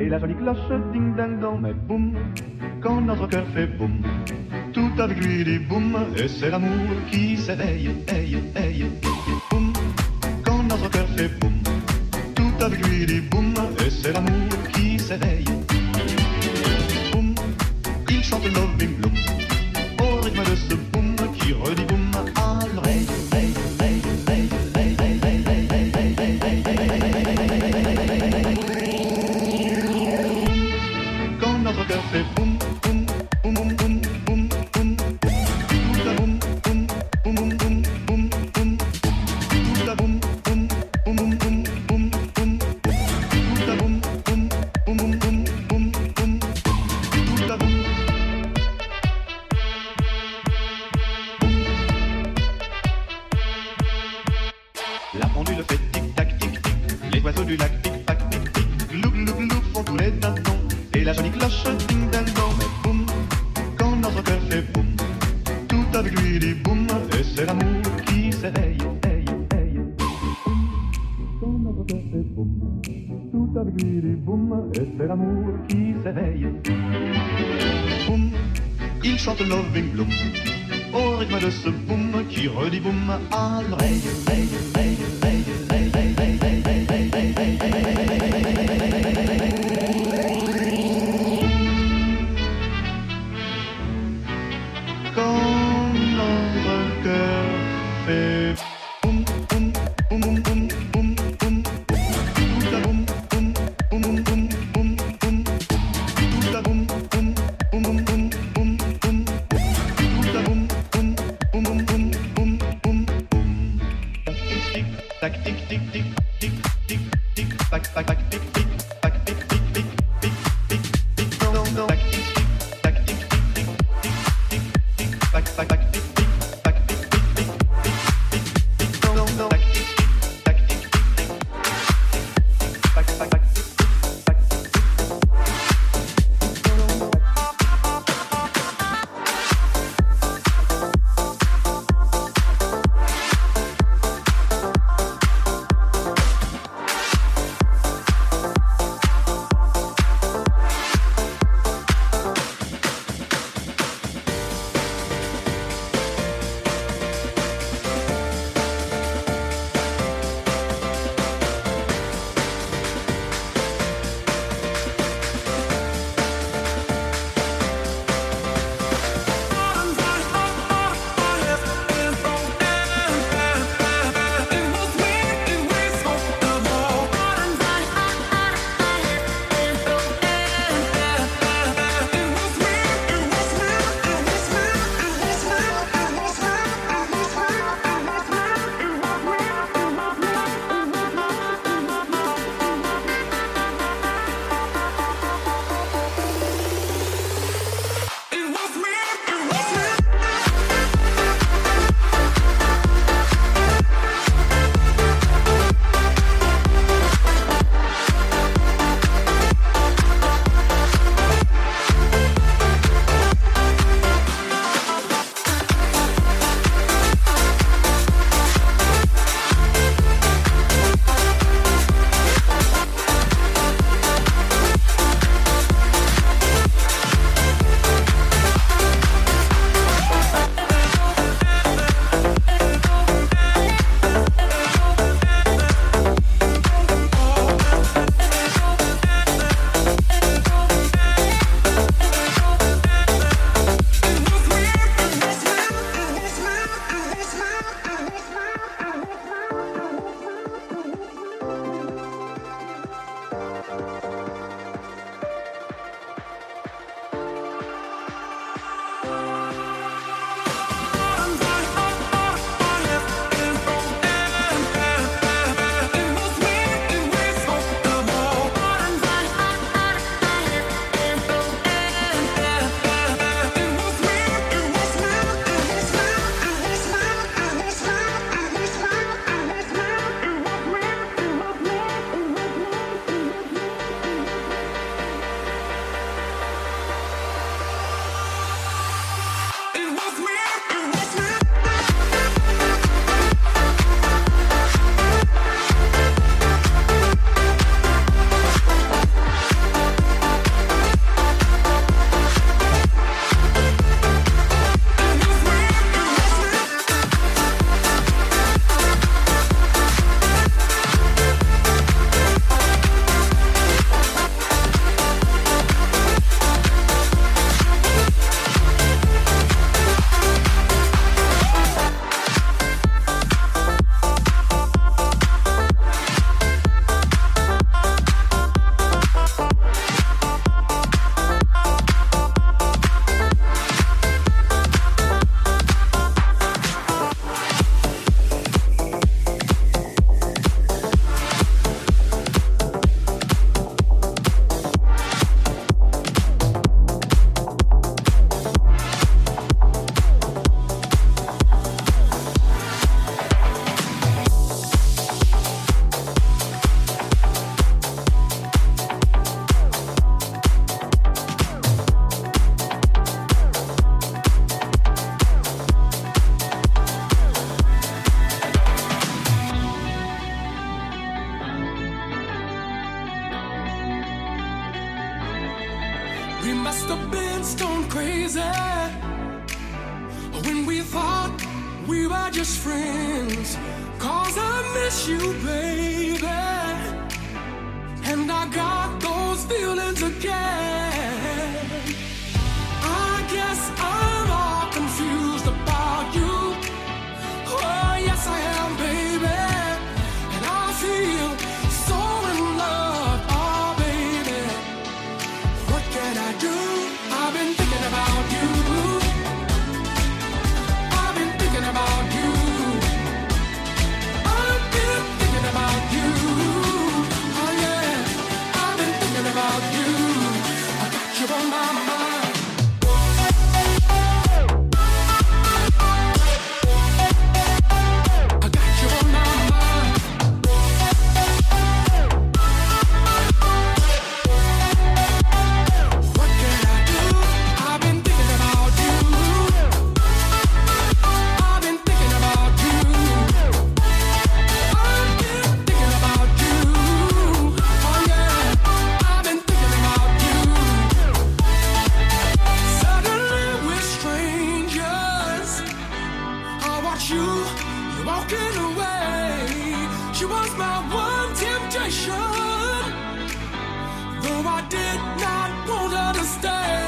Et la jolie cloche ding ding dong mais boum Quand notre cœur fait boum Tout avec lui dit boum Et c'est l'amour qui s'éveille hey, hey, Boum Quand notre cœur fait boum Tout avec lui dit boum Et c'est l'amour qui s'éveille Boum Il chante Loving Bloom Au rythme de ce boum qui redit boum like, like, one temptation, though I did not want her to stay.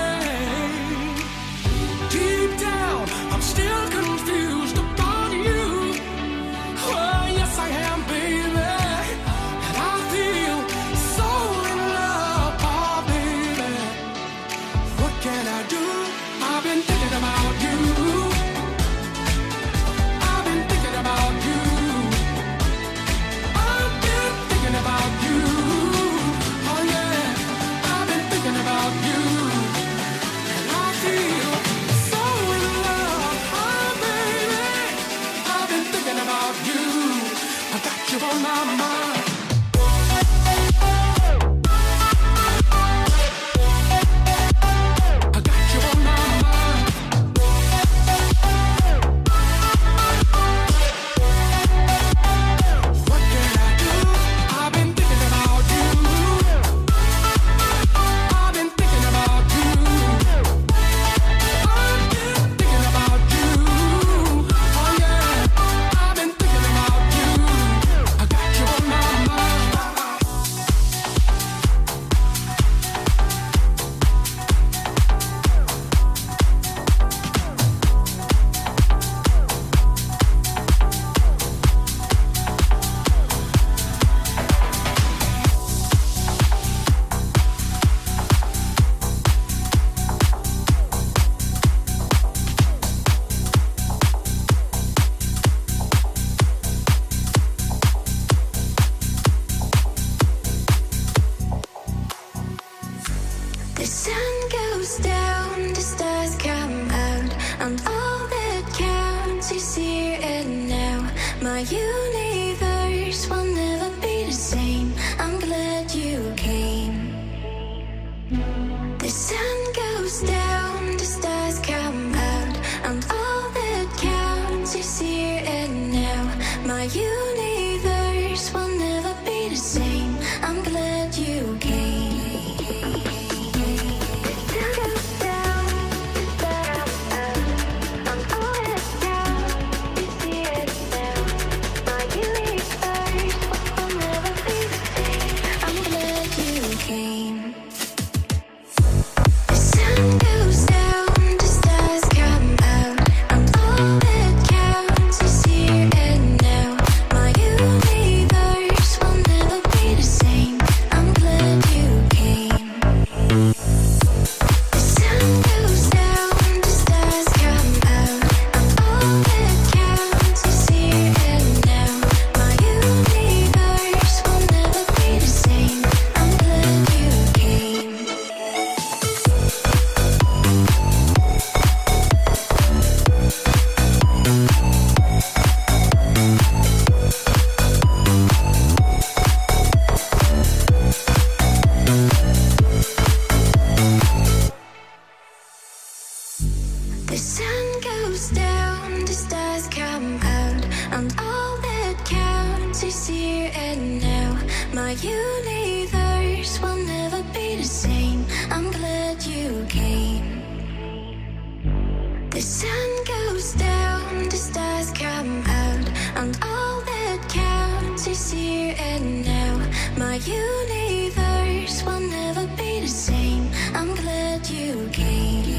Is here and now. My universe will never be the same. I'm glad you came.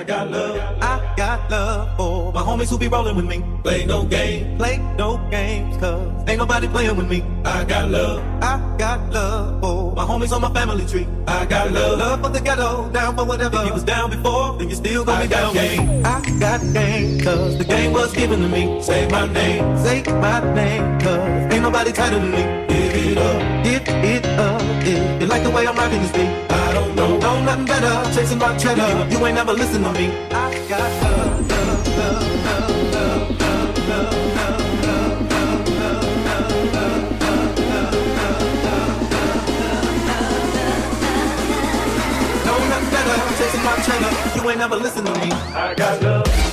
I got love. I got love for my homies who be rolling with me. Play no game. Play no games, cause ain't nobody playing with me. I got love. I got love for my homies on my family tree. I got love. Love for the ghetto, down for whatever. If you was down before, then you still gonna I be down game. I got game, cause the game was given to me. Say my name. Say my name, cause ain't nobody tighter than me. Give it up. Give it up, in. You like the way I'm rapping this thing? I don't know. Know nothing better. Chasing my cheddar. You ain't never listen to me. I got love, love, love, love, love, love, love, love. Chasing my cheddar, you ain't never listen to me. I got love.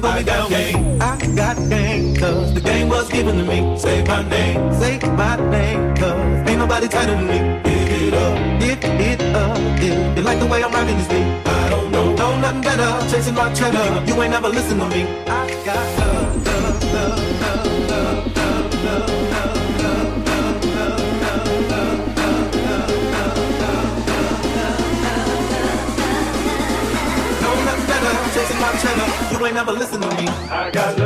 Be got down game. I got game, cause the game was given to me. Say my name. Say my name, cause ain't nobody tighter than me. Give it up. Give it up, if you like the way I'm rocking this beat. I don't know. Know nothing better, chasing my cheddar. You ain't never listen to me. Never listen to me. I got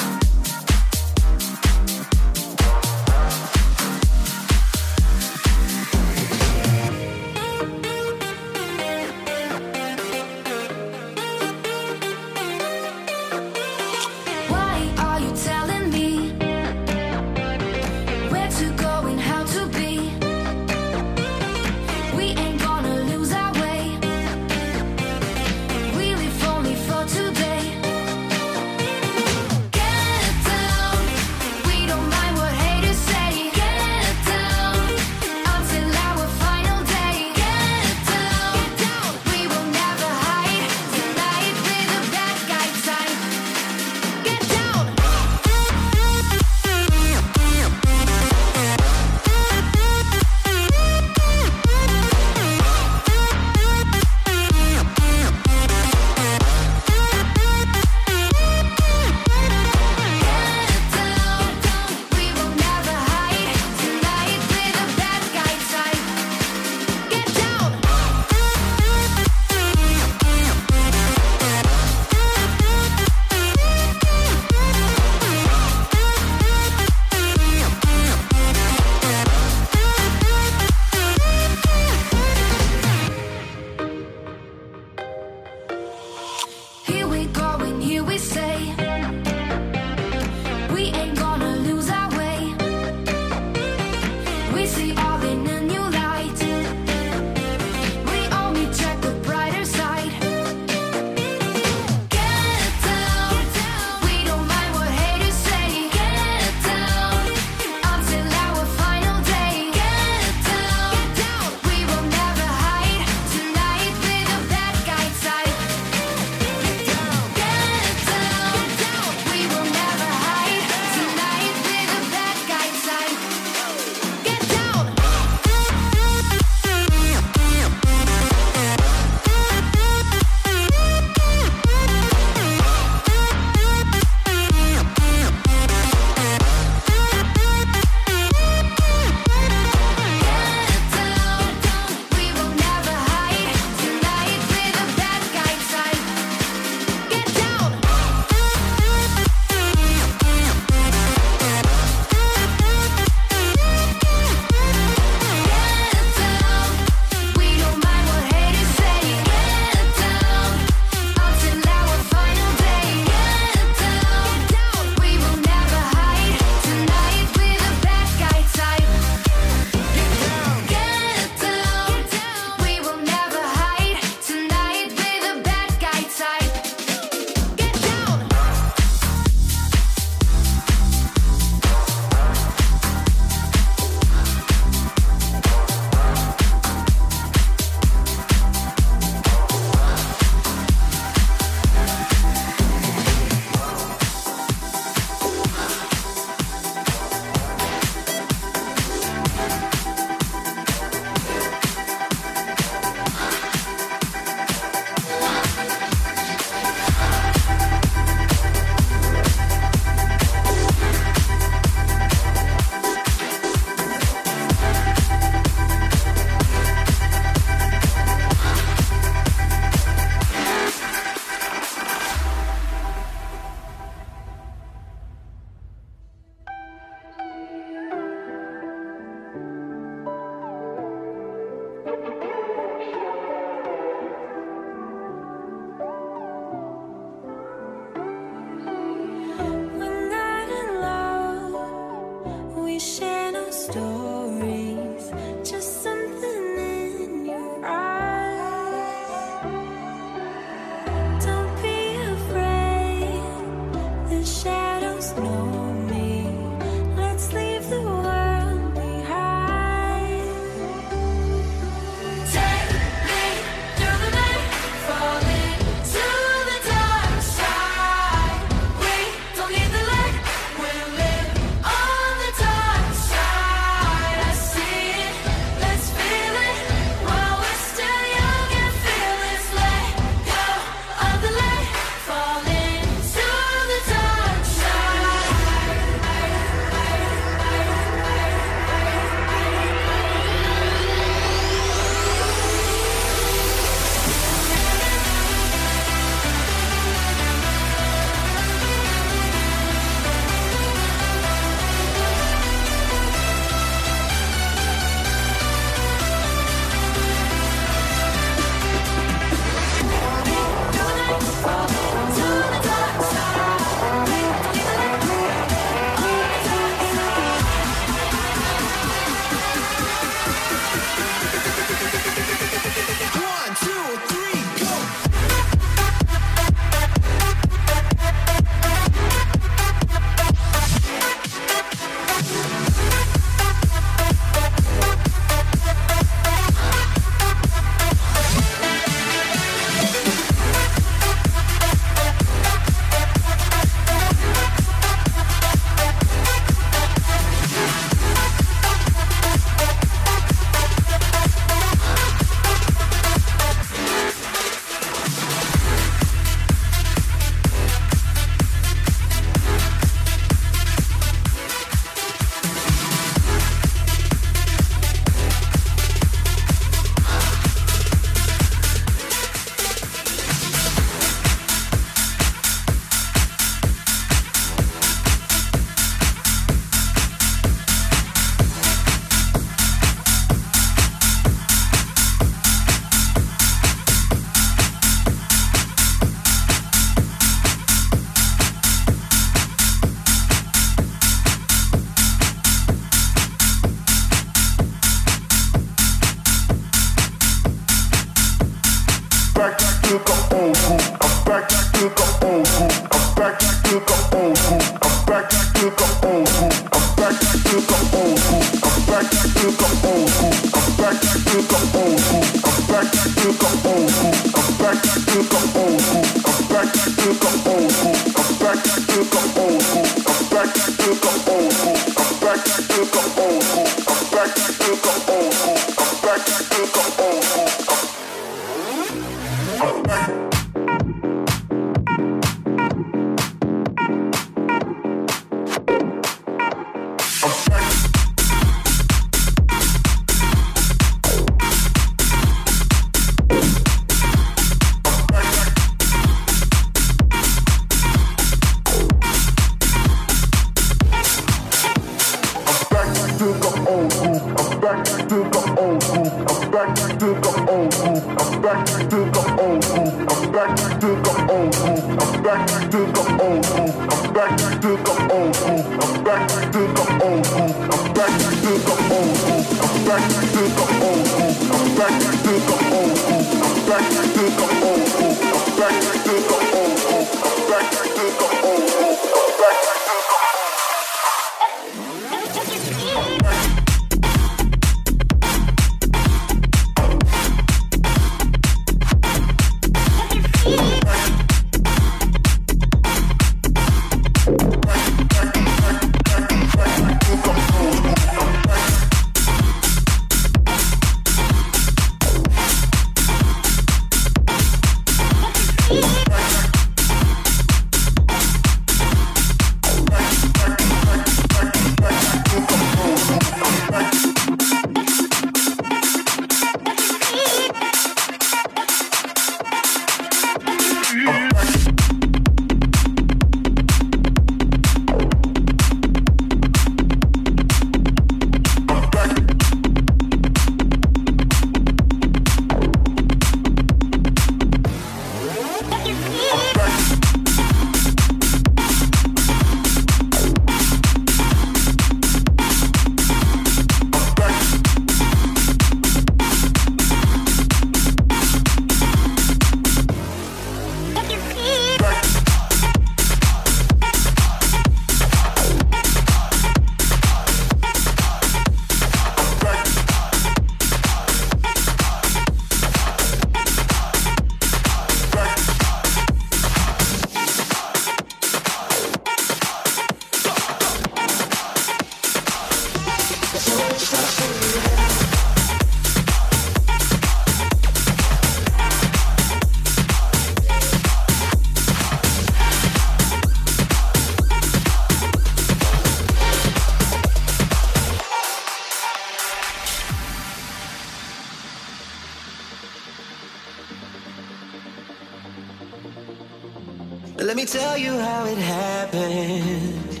Let me tell you how it happened.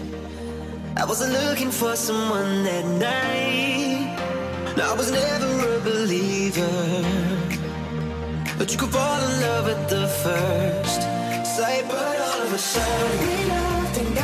I wasn't looking for someone that night. No, I was never a believer. But you could fall in love at the first sight, but all of a sudden we loved and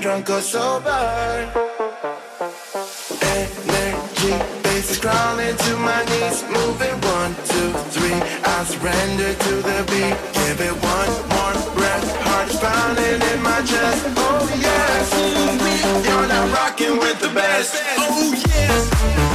Drunk or sober. Energy bases crawling to my knees, moving one, two, three. I surrender to the beat. Give it one more breath. Heart pounding in my chest. Oh yeah, you're not rocking with the best. Oh yeah.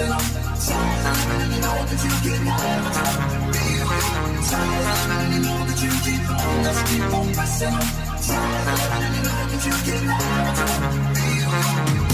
Tired, and you know that you keep on feeling. Tired, and you know that you keep on. Just keep on pressing. Tired, and you know that you keep on feeling.